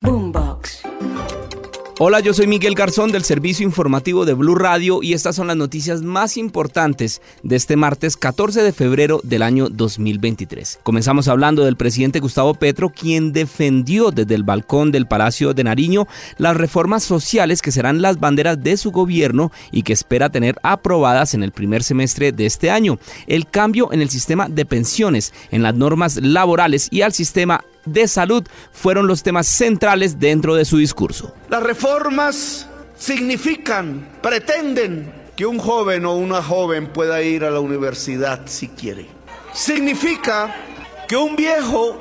Boombox. Hola, yo soy Miguel Garzón del Servicio Informativo de Blue Radio y estas son las noticias más importantes de este martes 14 de febrero del año 2023. Comenzamos hablando del presidente Gustavo Petro, quien defendió desde el balcón del Palacio de Nariño las reformas sociales que serán las banderas de su gobierno y que espera tener aprobadas en el primer semestre de este año. El cambio en el sistema de pensiones, en las normas laborales y al sistema de salud fueron los temas centrales dentro de su discurso. Las reformas significan, pretenden que un joven o una joven pueda ir a la universidad si quiere. Significa que un viejo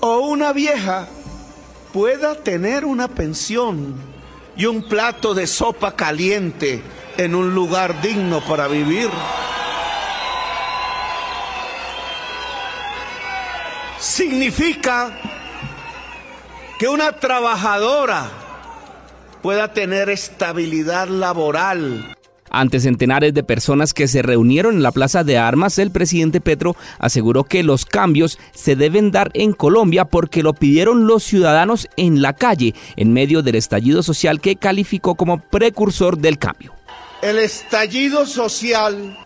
o una vieja pueda tener una pensión y un plato de sopa caliente en un lugar digno para vivir. Significa que una trabajadora pueda tener estabilidad laboral. Ante centenares de personas que se reunieron en la Plaza de Armas, el presidente Petro aseguró que los cambios se deben dar en Colombia porque lo pidieron los ciudadanos en la calle, en medio del estallido social que calificó como precursor del cambio. El estallido social,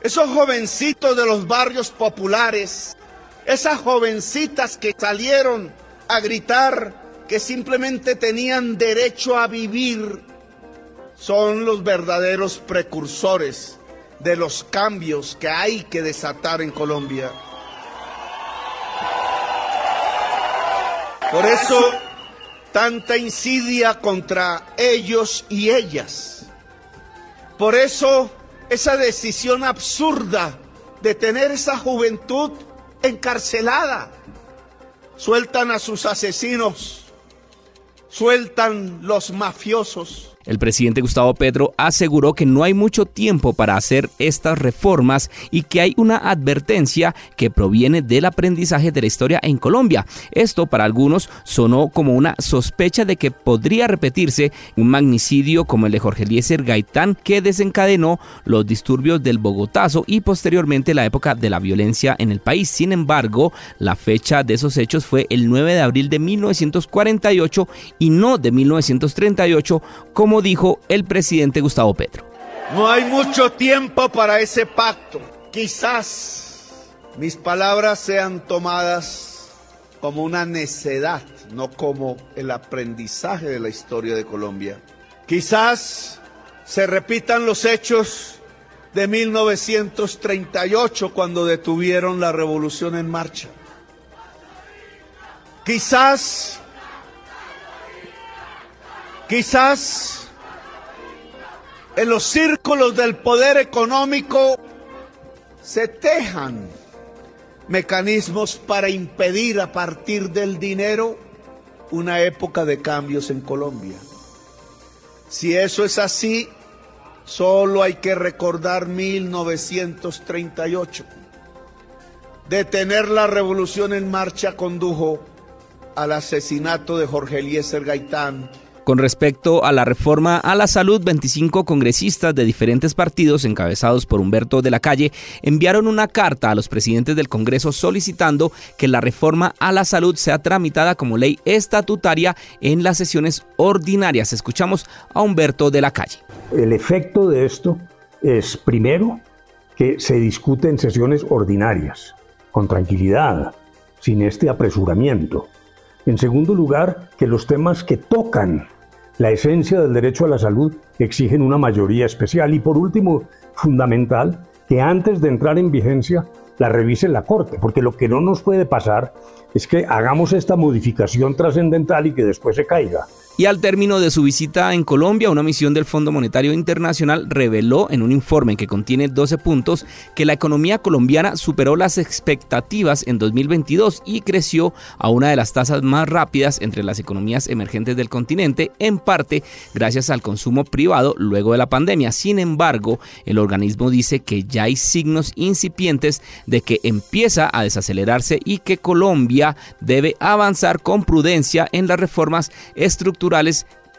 esos jovencitos de los barrios populares, esas jovencitas que salieron a gritar que simplemente tenían derecho a vivir son los verdaderos precursores de los cambios que hay que desatar en Colombia. Por eso, tanta insidia contra ellos y ellas. Por eso, esa decisión absurda de tener esa juventud encarcelada. Sueltan a sus asesinos, sueltan los mafiosos. El presidente Gustavo Petro aseguró que no hay mucho tiempo para hacer estas reformas y que hay una advertencia que proviene del aprendizaje de la historia en Colombia. Esto para algunos sonó como una sospecha de que podría repetirse un magnicidio como el de Jorge Eliezer Gaitán que desencadenó los disturbios del Bogotazo y posteriormente la época de la violencia en el país. Sin embargo, la fecha de esos hechos fue el 9 de abril de 1948 y no de 1938 como dijo el presidente Gustavo Petro. No hay mucho tiempo para ese pacto. Quizás mis palabras sean tomadas como una necedad, no como el aprendizaje de la historia de Colombia. Quizás se repitan los hechos de 1938 cuando detuvieron la revolución en marcha. Quizás, quizás en los círculos del poder económico se tejan mecanismos para impedir a partir del dinero una época de cambios en Colombia. Si eso es así, solo hay que recordar 1938. Detener la revolución en marcha condujo al asesinato de Jorge Eliezer Gaitán con respecto a la reforma a la salud, 25 congresistas de diferentes partidos, encabezados por Humberto de la Calle, enviaron una carta a los presidentes del Congreso solicitando que la reforma a la salud sea tramitada como ley estatutaria en las sesiones ordinarias. Escuchamos a Humberto de la Calle. El efecto de esto es, primero, que se discute en sesiones ordinarias, con tranquilidad, sin este apresuramiento. En segundo lugar, que los temas que tocan la esencia del derecho a la salud exigen una mayoría especial. Y por último, fundamental, que antes de entrar en vigencia la revise la Corte, porque lo que no nos puede pasar es que hagamos esta modificación trascendental y que después se caiga. Y al término de su visita en Colombia, una misión del Fondo Monetario Internacional reveló en un informe que contiene 12 puntos que la economía colombiana superó las expectativas en 2022 y creció a una de las tasas más rápidas entre las economías emergentes del continente, en parte gracias al consumo privado luego de la pandemia. Sin embargo, el organismo dice que ya hay signos incipientes de que empieza a desacelerarse y que Colombia debe avanzar con prudencia en las reformas estructurales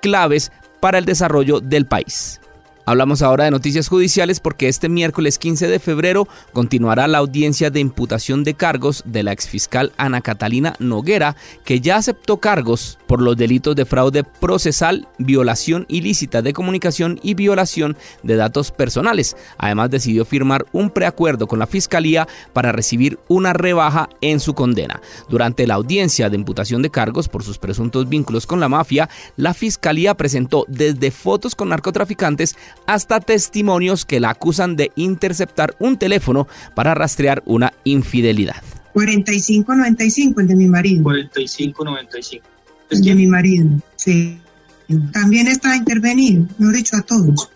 claves para el desarrollo del país. Hablamos ahora de noticias judiciales porque este miércoles 15 de febrero continuará la audiencia de imputación de cargos de la exfiscal Ana Catalina Noguera, que ya aceptó cargos por los delitos de fraude procesal, violación ilícita de comunicación y violación de datos personales. Además decidió firmar un preacuerdo con la fiscalía para recibir una rebaja en su condena. Durante la audiencia de imputación de cargos por sus presuntos vínculos con la mafia, la fiscalía presentó desde fotos con narcotraficantes hasta testimonios que la acusan de interceptar un teléfono para rastrear una infidelidad. 4595, el de mi marido. 4595. El de mi marido, sí. También está intervenido, no he dicho a todos.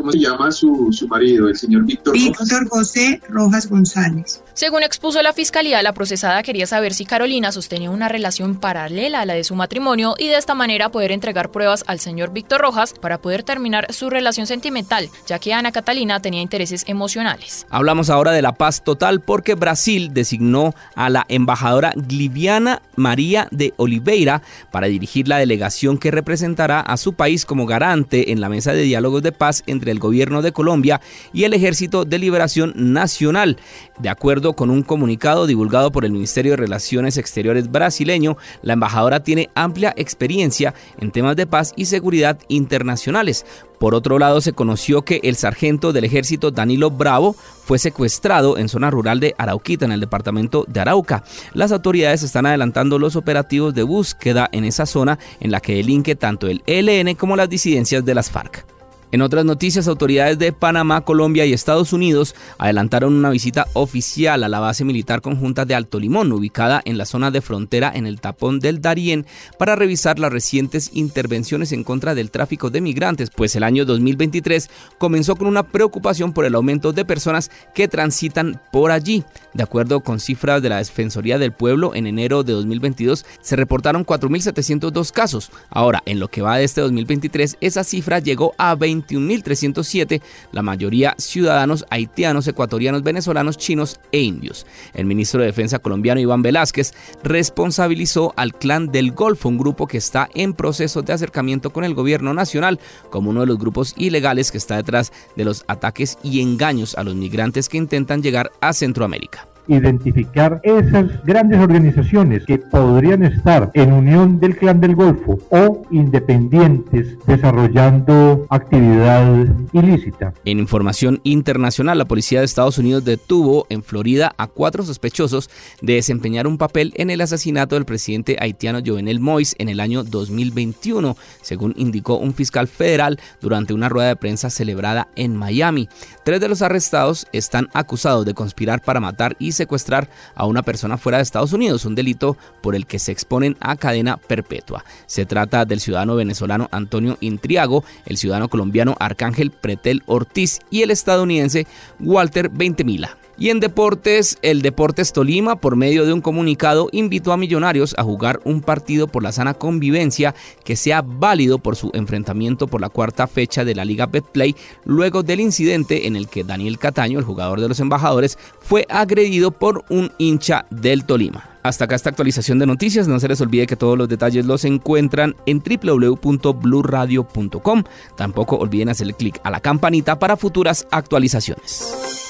¿Cómo se llama su, su marido, el señor Víctor Víctor José Rojas González. Según expuso la fiscalía, la procesada quería saber si Carolina sostenía una relación paralela a la de su matrimonio y de esta manera poder entregar pruebas al señor Víctor Rojas para poder terminar su relación sentimental, ya que Ana Catalina tenía intereses emocionales. Hablamos ahora de la paz total porque Brasil designó a la embajadora Gliviana María de Oliveira para dirigir la delegación que representará a su país como garante en la mesa de diálogos de paz entre el gobierno de Colombia y el Ejército de Liberación Nacional. De acuerdo con un comunicado divulgado por el Ministerio de Relaciones Exteriores brasileño, la embajadora tiene amplia experiencia en temas de paz y seguridad internacionales. Por otro lado, se conoció que el sargento del ejército Danilo Bravo fue secuestrado en zona rural de Arauquita, en el departamento de Arauca. Las autoridades están adelantando los operativos de búsqueda en esa zona en la que delinque tanto el ELN como las disidencias de las FARC. En otras noticias, autoridades de Panamá, Colombia y Estados Unidos adelantaron una visita oficial a la base militar conjunta de Alto Limón, ubicada en la zona de frontera en el tapón del Darién, para revisar las recientes intervenciones en contra del tráfico de migrantes, pues el año 2023 comenzó con una preocupación por el aumento de personas que transitan por allí. De acuerdo con cifras de la Defensoría del Pueblo, en enero de 2022 se reportaron 4.702 casos. Ahora, en lo que va de este 2023, esa cifra llegó a 20 21.307, la mayoría ciudadanos haitianos, ecuatorianos, venezolanos, chinos e indios. El ministro de Defensa colombiano Iván Velázquez responsabilizó al Clan del Golfo, un grupo que está en proceso de acercamiento con el gobierno nacional, como uno de los grupos ilegales que está detrás de los ataques y engaños a los migrantes que intentan llegar a Centroamérica identificar esas grandes organizaciones que podrían estar en unión del clan del Golfo o independientes desarrollando actividad ilícita. En información internacional, la policía de Estados Unidos detuvo en Florida a cuatro sospechosos de desempeñar un papel en el asesinato del presidente haitiano Jovenel Moïse en el año 2021, según indicó un fiscal federal durante una rueda de prensa celebrada en Miami. Tres de los arrestados están acusados de conspirar para matar y secuestrar a una persona fuera de Estados Unidos, un delito por el que se exponen a cadena perpetua. Se trata del ciudadano venezolano Antonio Intriago, el ciudadano colombiano Arcángel Pretel Ortiz y el estadounidense Walter Ventemila. Y en deportes, el Deportes Tolima, por medio de un comunicado, invitó a Millonarios a jugar un partido por la sana convivencia que sea válido por su enfrentamiento por la cuarta fecha de la Liga Betplay, luego del incidente en el que Daniel Cataño, el jugador de los embajadores, fue agredido por un hincha del Tolima. Hasta acá esta actualización de noticias. No se les olvide que todos los detalles los encuentran en www.bluradio.com. Tampoco olviden hacerle clic a la campanita para futuras actualizaciones.